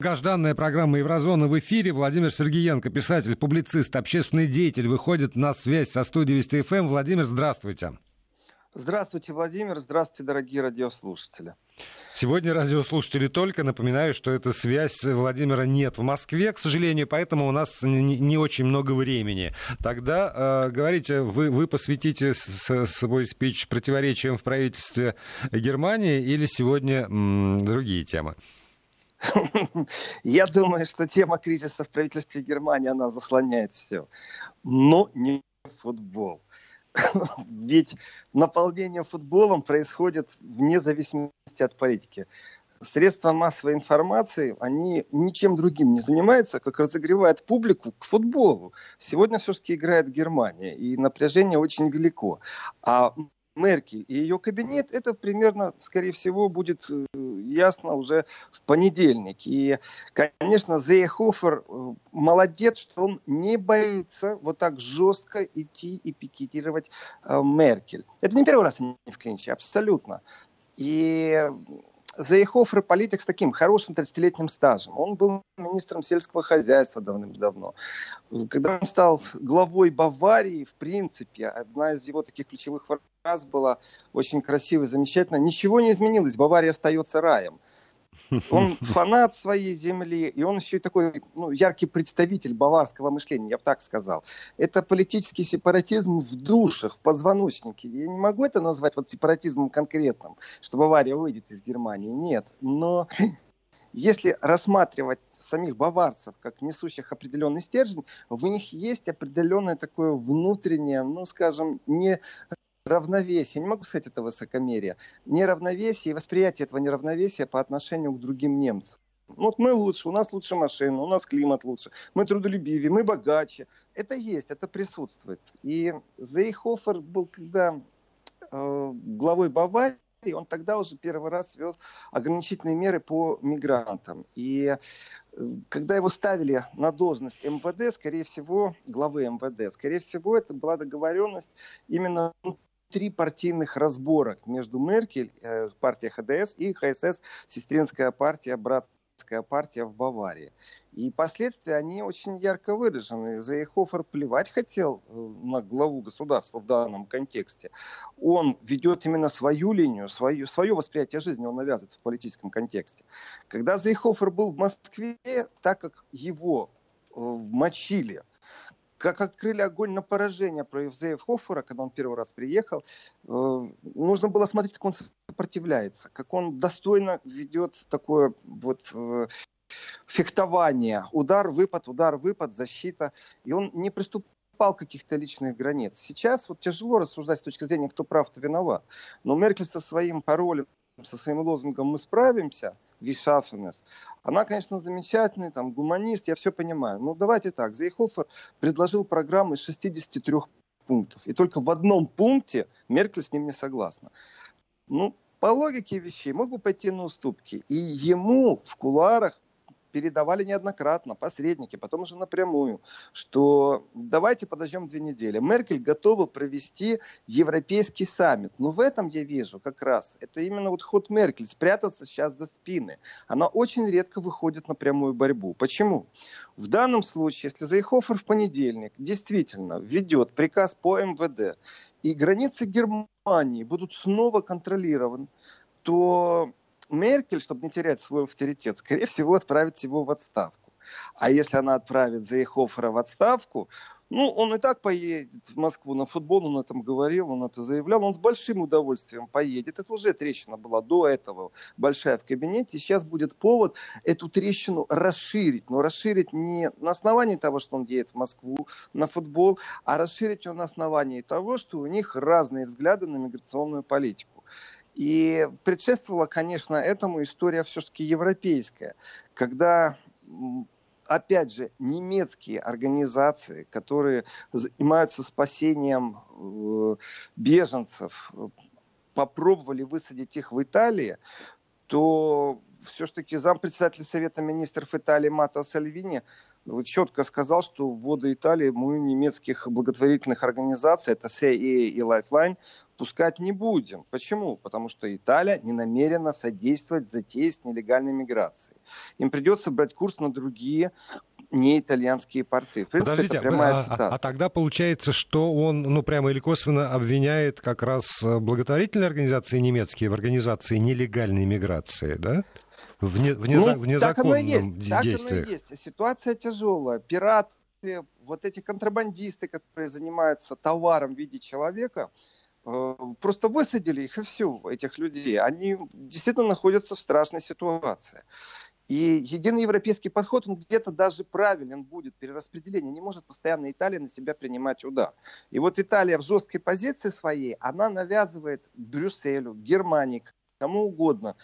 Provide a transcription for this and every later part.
Долгожданная программа «Еврозона» в эфире. Владимир Сергеенко, писатель, публицист, общественный деятель, выходит на связь со студией Вести ФМ. Владимир, здравствуйте. Здравствуйте, Владимир. Здравствуйте, дорогие радиослушатели. Сегодня радиослушатели только. Напоминаю, что эта связь Владимира нет в Москве, к сожалению, поэтому у нас не, очень много времени. Тогда э, говорите, вы, вы посвятите с, свой спич противоречиям в правительстве Германии или сегодня м, другие темы? Я думаю, что тема кризиса в правительстве Германии, она заслоняет все. Но не футбол. Ведь наполнение футболом происходит вне зависимости от политики. Средства массовой информации, они ничем другим не занимаются, как разогревают публику к футболу. Сегодня все-таки играет Германия, и напряжение очень велико. А Меркель и ее кабинет, это примерно, скорее всего, будет э, ясно уже в понедельник. И, конечно, Зейхофер э, молодец, что он не боится вот так жестко идти и пикетировать э, Меркель. Это не первый раз они в клинче, абсолютно. И Зейхофер политик с таким хорошим 30-летним стажем. Он был министром сельского хозяйства давным-давно. Когда он стал главой Баварии, в принципе, одна из его таких ключевых фраз была очень красивая, замечательная. Ничего не изменилось, Бавария остается раем. Он фанат своей земли, и он еще и такой ну, яркий представитель баварского мышления, я бы так сказал. Это политический сепаратизм в душах, в позвоночнике. Я не могу это назвать вот сепаратизмом конкретным, что Бавария выйдет из Германии. Нет. Но если рассматривать самих баварцев как несущих определенный стержень, в них есть определенное такое внутреннее, ну, скажем, не равновесие, не могу сказать это высокомерие, неравновесие и восприятие этого неравновесия по отношению к другим немцам. Ну, вот мы лучше, у нас лучше машина, у нас климат лучше, мы трудолюбивее, мы богаче. Это есть, это присутствует. И Зейхофер был когда э, главой Баварии, он тогда уже первый раз ввел ограничительные меры по мигрантам. И э, когда его ставили на должность МВД, скорее всего, главы МВД, скорее всего, это была договоренность именно три партийных разборок между Меркель, э, партия ХДС, и ХСС, сестринская партия, братская партия в Баварии. И последствия, они очень ярко выражены. Зейхофер плевать хотел э, на главу государства в данном контексте. Он ведет именно свою линию, свою, свое восприятие жизни он навязывает в политическом контексте. Когда Зейхофер был в Москве, так как его э, мочили как открыли огонь на поражение против Зейфхофера, когда он первый раз приехал, э, нужно было смотреть, как он сопротивляется, как он достойно ведет такое вот э, фехтование. Удар, выпад, удар, выпад, защита. И он не приступал каких-то личных границ. Сейчас вот тяжело рассуждать с точки зрения, кто прав, кто виноват. Но Меркель со своим паролем, со своим лозунгом «мы справимся», Вишафенес. Она, конечно, замечательный, там, гуманист, я все понимаю. Но давайте так, Зейхофер предложил программу из 63 пунктов. И только в одном пункте Меркель с ним не согласна. Ну, по логике вещей мог бы пойти на уступки. И ему в кулуарах передавали неоднократно, посредники, потом уже напрямую, что давайте подождем две недели. Меркель готова провести европейский саммит. Но в этом я вижу как раз, это именно вот ход Меркель, спрятаться сейчас за спины. Она очень редко выходит на прямую борьбу. Почему? В данном случае, если Зайхофер в понедельник действительно введет приказ по МВД, и границы Германии будут снова контролированы, то Меркель, чтобы не терять свой авторитет, скорее всего, отправит его в отставку. А если она отправит Зейхофера в отставку, ну, он и так поедет в Москву на футбол, он этом говорил, он это заявлял, он с большим удовольствием поедет. Это уже трещина была до этого большая в кабинете. Сейчас будет повод эту трещину расширить. Но расширить не на основании того, что он едет в Москву на футбол, а расширить его на основании того, что у них разные взгляды на миграционную политику. И предшествовала, конечно, этому история все-таки европейская, когда опять же, немецкие организации, которые занимаются спасением э, беженцев, попробовали высадить их в Италии, то все-таки зампредседатель Совета министров Италии Мато Сальвини четко сказал, что в воды Италии мы немецких благотворительных организаций, это CIA и Lifeline, пускать не будем. Почему? Потому что Италия не намерена содействовать затее с нелегальной миграцией. Им придется брать курс на другие не итальянские порты. В принципе, Подождите, это прямая а, цитата. А, а тогда получается, что он, ну, прямо или косвенно обвиняет как раз э, благотворительные организации немецкие в организации нелегальной миграции, да? В, не, в, неза, ну, в незаконном так оно и есть. Так оно и есть. Ситуация тяжелая. Пираты, вот эти контрабандисты, которые занимаются товаром в виде человека, просто высадили их и все, этих людей. Они действительно находятся в страшной ситуации. И единый европейский подход, он где-то даже правилен будет, перераспределение. Не может постоянно Италия на себя принимать удар. И вот Италия в жесткой позиции своей, она навязывает Брюсселю, Германии, кому угодно,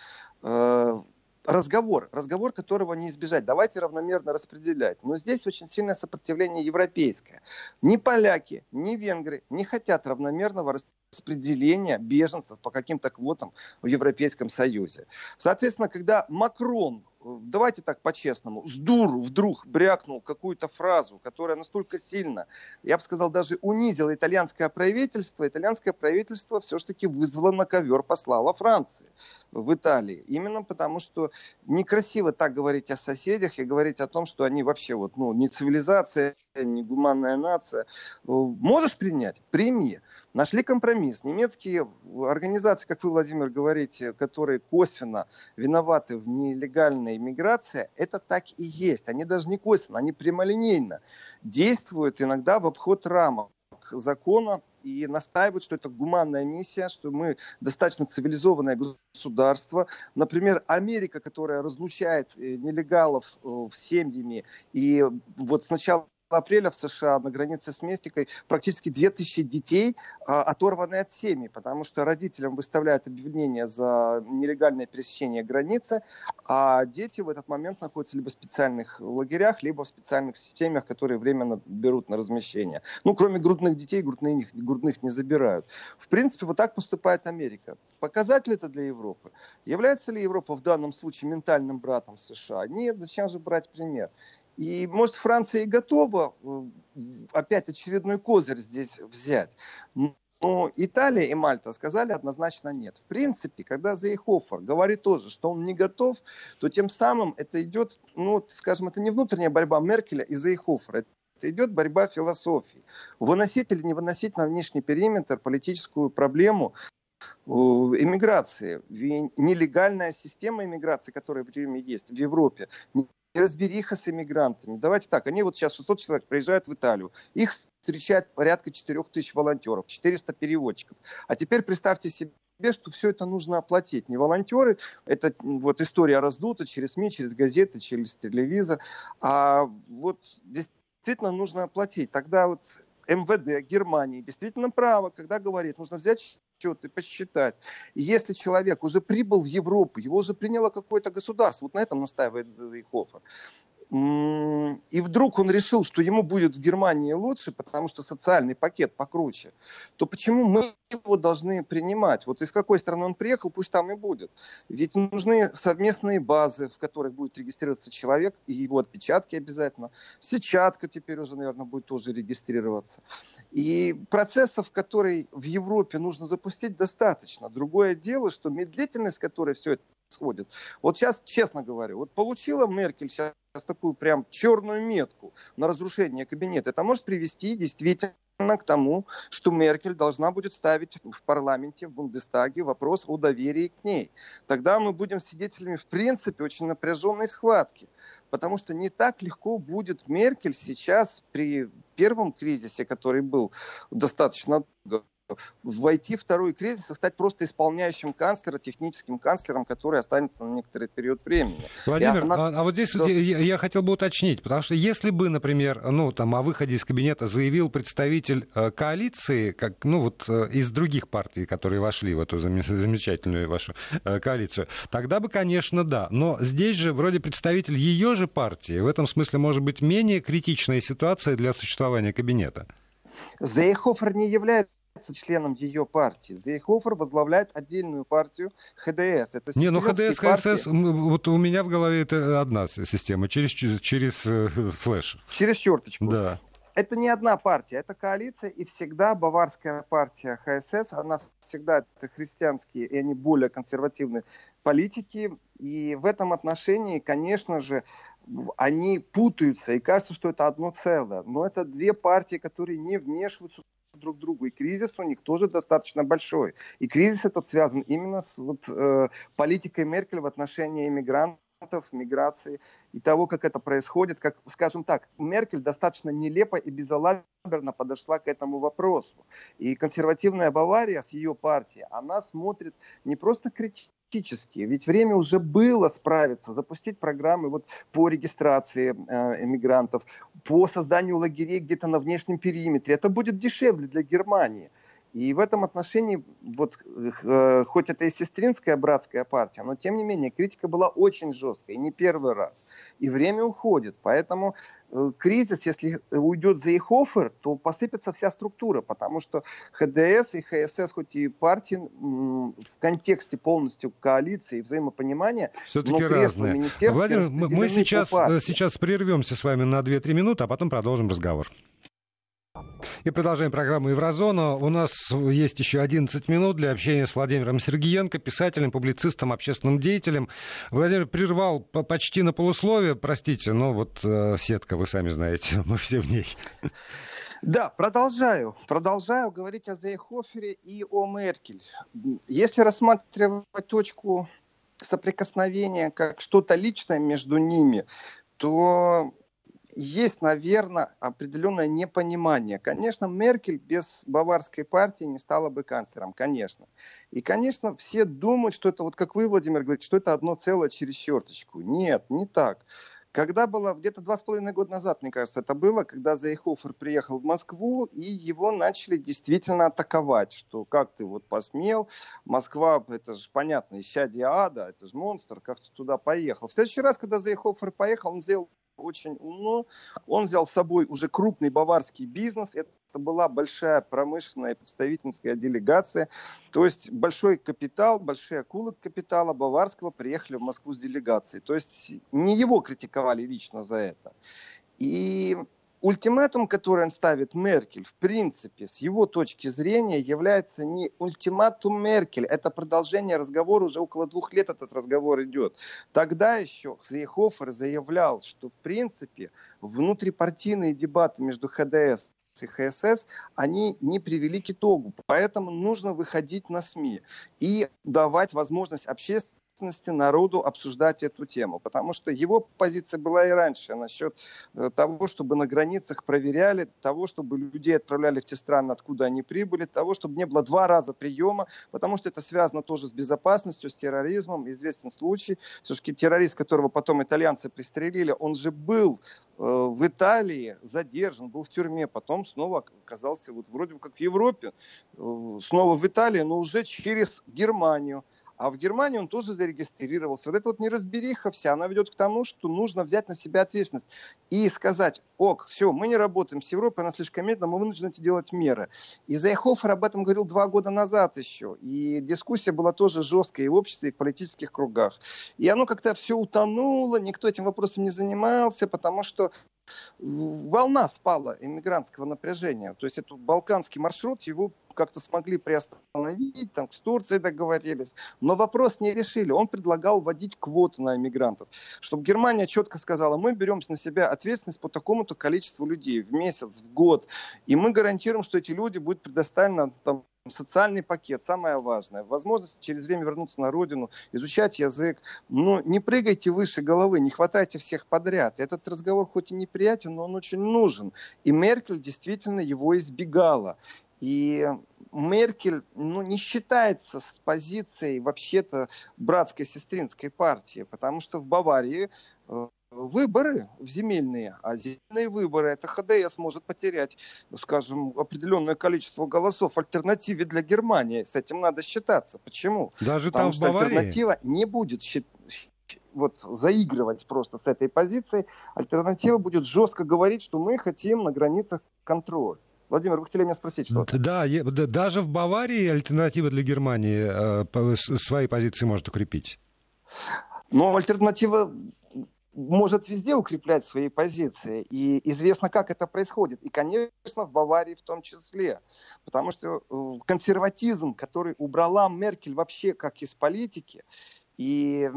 э, разговор, разговор которого не избежать. Давайте равномерно распределять. Но здесь очень сильное сопротивление европейское. Ни поляки, ни венгры не хотят равномерного распределения беженцев по каким-то квотам в Европейском Союзе. Соответственно, когда Макрон давайте так по-честному, с дуру вдруг брякнул какую-то фразу, которая настолько сильно, я бы сказал, даже унизила итальянское правительство, итальянское правительство все-таки вызвало на ковер посла во Франции, в Италии. Именно потому, что некрасиво так говорить о соседях и говорить о том, что они вообще вот, ну, не цивилизация, не гуманная нация. Можешь принять? Прими. Нашли компромисс. Немецкие организации, как вы, Владимир, говорите, которые косвенно виноваты в нелегальной миграции, это так и есть. Они даже не косвенно, они прямолинейно действуют иногда в обход рамок закона и настаивают, что это гуманная миссия, что мы достаточно цивилизованное государство. Например, Америка, которая разлучает э, нелегалов э, в семьями, и вот сначала апреля в США на границе с Мексикой практически 2000 детей а, оторваны от семьи, потому что родителям выставляют объявление за нелегальное пересечение границы, а дети в этот момент находятся либо в специальных лагерях, либо в специальных семьях, которые временно берут на размещение. Ну, кроме грудных детей, грудных, грудных не забирают. В принципе, вот так поступает Америка. Показатель это для Европы. Является ли Европа в данном случае ментальным братом США? Нет, зачем же брать пример? И, может, Франция и готова э, опять очередной козырь здесь взять. Но Италия и Мальта сказали однозначно нет. В принципе, когда Зейхофер говорит тоже, что он не готов, то тем самым это идет, ну, скажем, это не внутренняя борьба Меркеля и Зейхофера. Это идет борьба философии. Выносить или не выносить на внешний периметр политическую проблему иммиграции. Нелегальная система иммиграции, которая в Риме есть, в Европе, неразбериха с иммигрантами. Давайте так, они вот сейчас 600 человек приезжают в Италию, их встречает порядка 4000 волонтеров, 400 переводчиков. А теперь представьте себе, что все это нужно оплатить. Не волонтеры, это вот история раздута через СМИ, через газеты, через телевизор, а вот действительно нужно оплатить. Тогда вот МВД Германии действительно право, когда говорит, нужно взять счет и посчитать. И если человек уже прибыл в Европу, его уже приняло какое-то государство, вот на этом настаивает Зейхофер, и вдруг он решил, что ему будет в Германии лучше, потому что социальный пакет покруче, то почему мы его должны принимать? Вот из какой страны он приехал, пусть там и будет. Ведь нужны совместные базы, в которых будет регистрироваться человек, и его отпечатки обязательно. Сетчатка теперь уже, наверное, будет тоже регистрироваться. И процессов, которые в Европе нужно запустить, достаточно. Другое дело, что медлительность, которой все это происходит. Вот сейчас, честно говорю, вот получила Меркель сейчас такую прям черную метку на разрушение кабинета, это может привести действительно к тому, что Меркель должна будет ставить в парламенте, в Бундестаге вопрос о доверии к ней. Тогда мы будем свидетелями, в принципе, очень напряженной схватки. Потому что не так легко будет Меркель сейчас при первом кризисе, который был достаточно войти в второй кризис и стать просто исполняющим канцлера, техническим канцлером, который останется на некоторый период времени. Владимир, она... а, а вот здесь должен... я, я хотел бы уточнить, потому что если бы, например, ну, там, о выходе из кабинета заявил представитель э, коалиции, как, ну, вот э, из других партий, которые вошли в эту замечательную вашу э, коалицию, тогда бы, конечно, да. Но здесь же вроде представитель ее же партии, в этом смысле может быть менее критичная ситуация для существования кабинета. Зейхофер не является членом ее партии. Зейхофер возглавляет отдельную партию ХДС. Это Не, ну ХДС, ХСС, вот у меня в голове это одна система, через, через э, флеш. Через черточку. Да. это не одна партия, это коалиция, и всегда баварская партия ХСС, она всегда это христианские, и они более консервативные политики, и в этом отношении, конечно же, они путаются, и кажется, что это одно целое. Но это две партии, которые не вмешиваются друг другу. И кризис у них тоже достаточно большой. И кризис этот связан именно с вот, э, политикой Меркель в отношении иммигрантов миграции и того, как это происходит, как, скажем так, Меркель достаточно нелепо и безалаберно подошла к этому вопросу. И консервативная Бавария с ее партией, она смотрит не просто критически, ведь время уже было справиться, запустить программы вот по регистрации э, по созданию лагерей где-то на внешнем периметре. Это будет дешевле для Германии. И в этом отношении, вот, э, хоть это и сестринская братская партия, но тем не менее критика была очень жесткая, и не первый раз. И время уходит. Поэтому э, кризис, если уйдет за Ихофер, то посыпется вся структура, потому что ХДС и ХСС, хоть и партии в контексте полностью коалиции и взаимопонимания, все-таки но разные. Владимир, мы сейчас, э, сейчас прервемся с вами на 2-3 минуты, а потом продолжим разговор. И продолжаем программу «Еврозона». У нас есть еще 11 минут для общения с Владимиром Сергеенко, писателем, публицистом, общественным деятелем. Владимир прервал почти на полусловие, простите, но вот э, сетка, вы сами знаете, мы все в ней. Да, продолжаю. Продолжаю говорить о Зейхофере и о Меркель. Если рассматривать точку соприкосновения как что-то личное между ними, то есть, наверное, определенное непонимание. Конечно, Меркель без баварской партии не стала бы канцлером, конечно. И, конечно, все думают, что это, вот как вы, Владимир, говорите, что это одно целое через черточку. Нет, не так. Когда было, где-то два с половиной года назад, мне кажется, это было, когда Зейхофер приехал в Москву, и его начали действительно атаковать, что как ты вот посмел, Москва, это же понятно, исчадие ада, это же монстр, как ты туда поехал. В следующий раз, когда Зейхофер поехал, он сделал очень умно. Он взял с собой уже крупный баварский бизнес. Это была большая промышленная представительская делегация. То есть большой капитал, большие акулы капитала баварского приехали в Москву с делегацией. То есть не его критиковали лично за это. И ультиматум, который он ставит Меркель, в принципе, с его точки зрения, является не ультиматум Меркель, это продолжение разговора, уже около двух лет этот разговор идет. Тогда еще Зейхофер заявлял, что, в принципе, внутрипартийные дебаты между ХДС и ХСС, они не привели к итогу. Поэтому нужно выходить на СМИ и давать возможность общественности ответственности народу обсуждать эту тему. Потому что его позиция была и раньше насчет э, того, чтобы на границах проверяли, того, чтобы людей отправляли в те страны, откуда они прибыли, того, чтобы не было два раза приема, потому что это связано тоже с безопасностью, с терроризмом. Известен случай, все-таки террорист, которого потом итальянцы пристрелили, он же был э, в Италии задержан, был в тюрьме, потом снова оказался вот вроде бы как в Европе, э, снова в Италии, но уже через Германию. А в Германии он тоже зарегистрировался. Вот эта вот неразбериха вся, она ведет к тому, что нужно взять на себя ответственность и сказать, ок, все, мы не работаем с Европой, она слишком медленно, мы вынуждены делать меры. И Зайхофер об этом говорил два года назад еще. И дискуссия была тоже жесткая и в обществе, и в политических кругах. И оно как-то все утонуло, никто этим вопросом не занимался, потому что волна спала иммигрантского напряжения. То есть этот балканский маршрут, его как-то смогли приостановить, там с Турцией договорились, но вопрос не решили. Он предлагал вводить квоты на иммигрантов, чтобы Германия четко сказала, мы берем на себя ответственность по такому-то количеству людей в месяц, в год, и мы гарантируем, что эти люди будут предоставлены там, социальный пакет, самое важное, возможность через время вернуться на родину, изучать язык. Но не прыгайте выше головы, не хватайте всех подряд. Этот разговор хоть и неприятен, но он очень нужен. И Меркель действительно его избегала. И Меркель ну, не считается с позицией вообще-то братской сестринской партии, потому что в Баварии э, выборы в земельные, а земельные выборы это ХДС может потерять, скажем, определенное количество голосов в альтернативе для Германии. С этим надо считаться. Почему? Даже Потому там что альтернатива не будет вот заигрывать просто с этой позицией. Альтернатива будет жестко говорить, что мы хотим на границах контроль. Владимир, вы хотели меня спросить что-то? Да, даже в Баварии альтернатива для Германии э, свои позиции может укрепить. Но альтернатива может везде укреплять свои позиции. И известно, как это происходит. И, конечно, в Баварии в том числе. Потому что э, консерватизм, который убрала Меркель вообще как из политики, и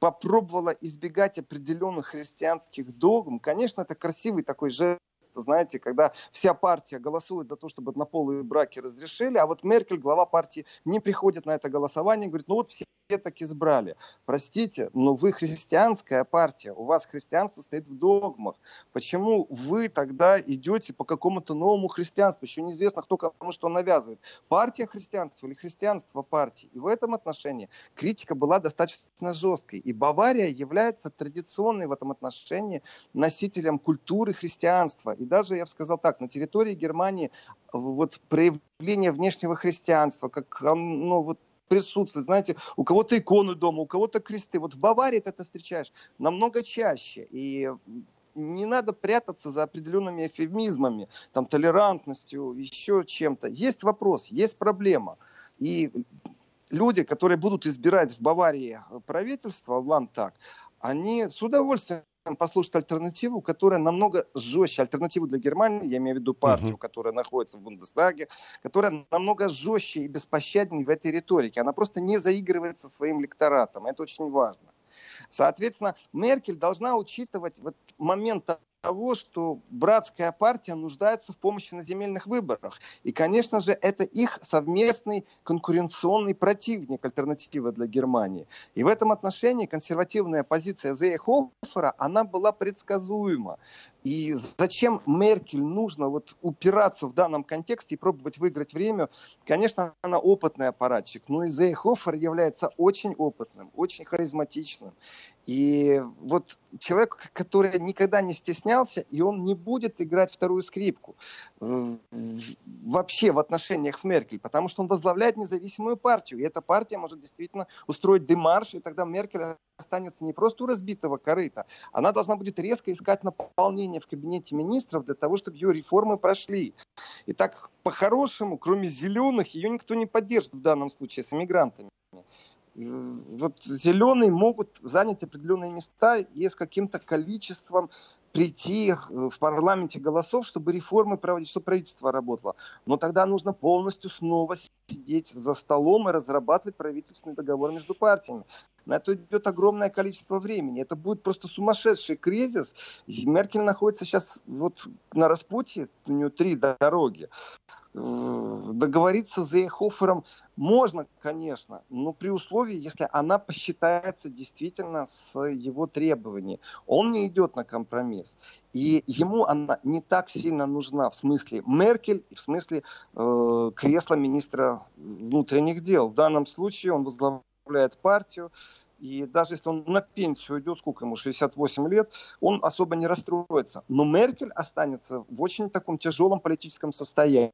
попробовала избегать определенных христианских догм, конечно, это красивый такой жест знаете, когда вся партия голосует за то, чтобы однополые браки разрешили, а вот Меркель, глава партии, не приходит на это голосование, говорит, ну вот все так избрали. Простите, но вы христианская партия, у вас христианство стоит в догмах. Почему вы тогда идете по какому-то новому христианству? Еще неизвестно, кто кому что навязывает. Партия христианства или христианство партии. И в этом отношении критика была достаточно жесткой. И Бавария является традиционной в этом отношении носителем культуры христианства. И даже, я бы сказал так, на территории Германии вот проявление внешнего христианства, как ну, вот присутствует. Знаете, у кого-то иконы дома, у кого-то кресты. Вот в Баварии ты это встречаешь намного чаще. И не надо прятаться за определенными эфемизмами, там, толерантностью, еще чем-то. Есть вопрос, есть проблема. И люди, которые будут избирать в Баварии правительство, в Лантак, они с удовольствием послушать альтернативу, которая намного жестче, альтернативу для Германии, я имею в виду партию, uh-huh. которая находится в Бундестаге, которая намного жестче и беспощаднее в этой риторике. Она просто не заигрывает со своим лекторатом. Это очень важно. Соответственно, Меркель должна учитывать вот момент того, что братская партия нуждается в помощи на земельных выборах. И, конечно же, это их совместный конкуренционный противник, альтернатива для Германии. И в этом отношении консервативная позиция Зейхофера, она была предсказуема. И зачем Меркель нужно вот упираться в данном контексте и пробовать выиграть время? Конечно, она опытный аппаратчик, но и Зейхофер является очень опытным, очень харизматичным. И вот человек, который никогда не стеснялся, и он не будет играть вторую скрипку вообще в отношениях с Меркель, потому что он возглавляет независимую партию. И эта партия может действительно устроить демарш, и тогда Меркель останется не просто у разбитого корыта, она должна будет резко искать наполнение в кабинете министров для того, чтобы ее реформы прошли. И так, по-хорошему, кроме зеленых, ее никто не поддержит в данном случае с иммигрантами вот зеленые могут занять определенные места и с каким-то количеством прийти э, в парламенте голосов, чтобы реформы проводить, чтобы правительство работало. Но тогда нужно полностью снова сидеть за столом и разрабатывать правительственный договор между партиями. На это идет огромное количество времени. Это будет просто сумасшедший кризис. И Меркель находится сейчас вот на распутье, у нее три дороги. Э, договориться с Зейхофером можно, конечно, но при условии, если она посчитается действительно с его требованиями. Он не идет на компромисс. И ему она не так сильно нужна в смысле Меркель и в смысле э, кресла министра внутренних дел. В данном случае он возглавляет партию, и даже если он на пенсию идет, сколько ему, 68 лет, он особо не расстроится. Но Меркель останется в очень таком тяжелом политическом состоянии.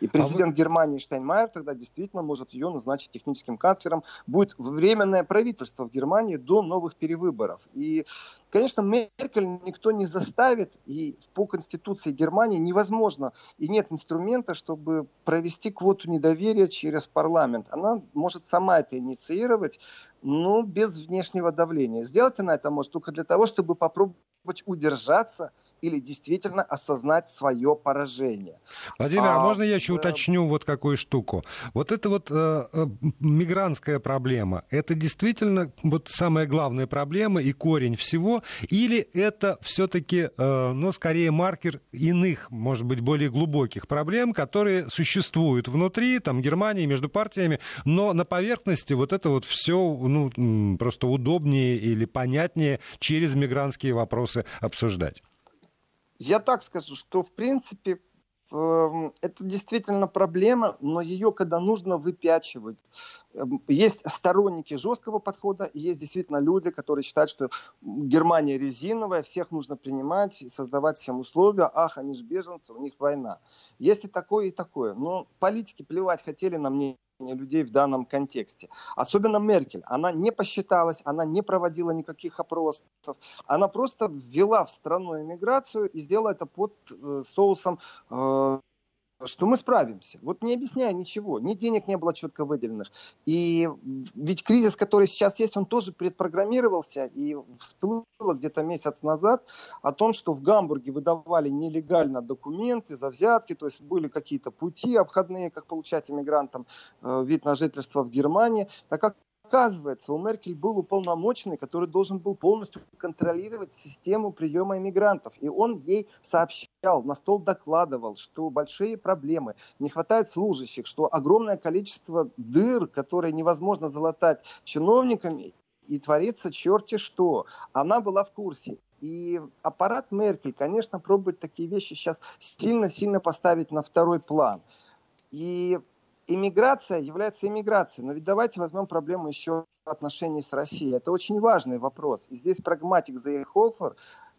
И президент а вы... Германии Штайнмайер тогда действительно может ее назначить техническим канцлером. Будет временное правительство в Германии до новых перевыборов. И Конечно, Меркель никто не заставит, и по Конституции Германии невозможно, и нет инструмента, чтобы провести квоту недоверия через парламент. Она может сама это инициировать, но без внешнего давления. Сделать она это может только для того, чтобы попробовать удержаться или действительно осознать свое поражение. Владимир, а, а можно я еще э... уточню вот какую штуку? Вот это вот э, э, мигрантская проблема, это действительно вот самая главная проблема и корень всего, или это все-таки, э, ну, скорее маркер иных, может быть, более глубоких проблем, которые существуют внутри, там, Германии, между партиями, но на поверхности вот это вот все, ну, просто удобнее или понятнее через мигрантские вопросы обсуждать? Я так скажу, что в принципе эм, это действительно проблема, но ее, когда нужно, выпячивать. Эм, есть сторонники жесткого подхода, есть действительно люди, которые считают, что Германия резиновая, всех нужно принимать, создавать всем условия, ах, они же беженцы, у них война. Есть и такое, и такое. Но политики плевать хотели на мнение людей в данном контексте. Особенно Меркель. Она не посчиталась, она не проводила никаких опросов. Она просто ввела в страну иммиграцию и сделала это под э, соусом э, что мы справимся. Вот не объясняя ничего, ни денег не было четко выделенных. И ведь кризис, который сейчас есть, он тоже предпрограммировался и всплыло где-то месяц назад о том, что в Гамбурге выдавали нелегально документы за взятки, то есть были какие-то пути обходные, как получать иммигрантам э, вид на жительство в Германии. Так как Оказывается, у Меркель был уполномоченный, который должен был полностью контролировать систему приема иммигрантов. И он ей сообщал, на стол докладывал, что большие проблемы, не хватает служащих, что огромное количество дыр, которые невозможно залатать чиновниками, и творится черти что. Она была в курсе. И аппарат Меркель, конечно, пробует такие вещи сейчас сильно-сильно поставить на второй план. И иммиграция является иммиграцией. Но ведь давайте возьмем проблему еще отношений с Россией. Это очень важный вопрос. И здесь прагматик Зейхофер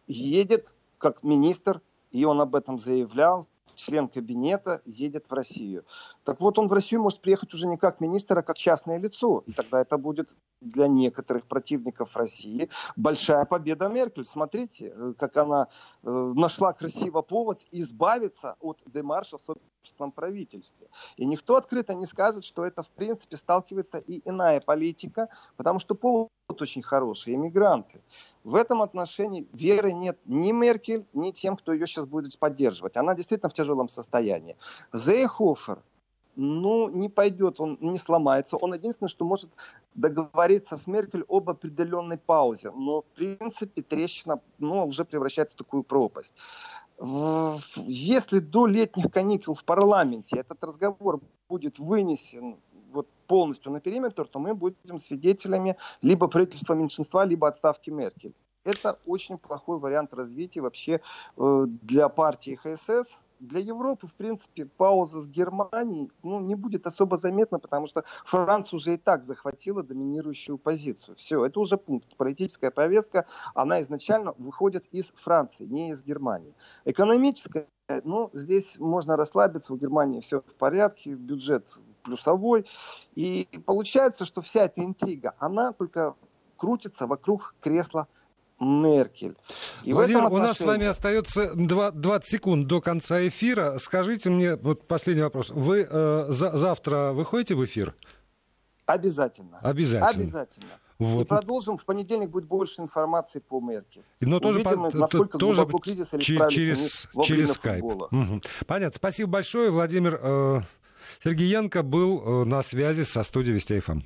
едет как министр, и он об этом заявлял, член кабинета едет в Россию. Так вот, он в Россию может приехать уже не как министр, а как частное лицо. И тогда это будет для некоторых противников России большая победа Меркель. Смотрите, э, как она э, нашла красиво повод избавиться от демарша в собственном правительстве. И никто открыто не скажет, что это в принципе сталкивается и иная политика, потому что повод очень хороший, иммигранты. В этом отношении веры нет ни Меркель, ни тем, кто ее сейчас будет поддерживать. Она действительно в тяжелом состоянии. Зейхофер, ну, не пойдет, он не сломается. Он единственное, что может договориться с Меркель об определенной паузе. Но, в принципе, трещина ну, уже превращается в такую пропасть. Если до летних каникул в парламенте этот разговор будет вынесен вот полностью на периметр, то мы будем свидетелями либо правительства меньшинства, либо отставки Меркель. Это очень плохой вариант развития вообще э, для партии ХСС. Для Европы, в принципе, пауза с Германией ну, не будет особо заметна, потому что Франция уже и так захватила доминирующую позицию. Все, это уже пункт. Политическая повестка, она изначально выходит из Франции, не из Германии. Экономическая, ну, здесь можно расслабиться, у Германии все в порядке, бюджет плюсовой. И получается, что вся эта интрига, она только крутится вокруг кресла Меркель. И Владимир, отношении... у нас с вами остается 20 секунд до конца эфира. Скажите мне, вот последний вопрос. Вы э, за, завтра выходите в эфир? Обязательно. Обязательно. Обязательно. Вот. И продолжим. В понедельник будет больше информации по Меркель. Но тоже Увидим, по, насколько тоже глубоко кризис или через, через скайп. Угу. Понятно. Спасибо большое. Владимир э, Сергей Янко был э, на связи со студией Вести ФМ.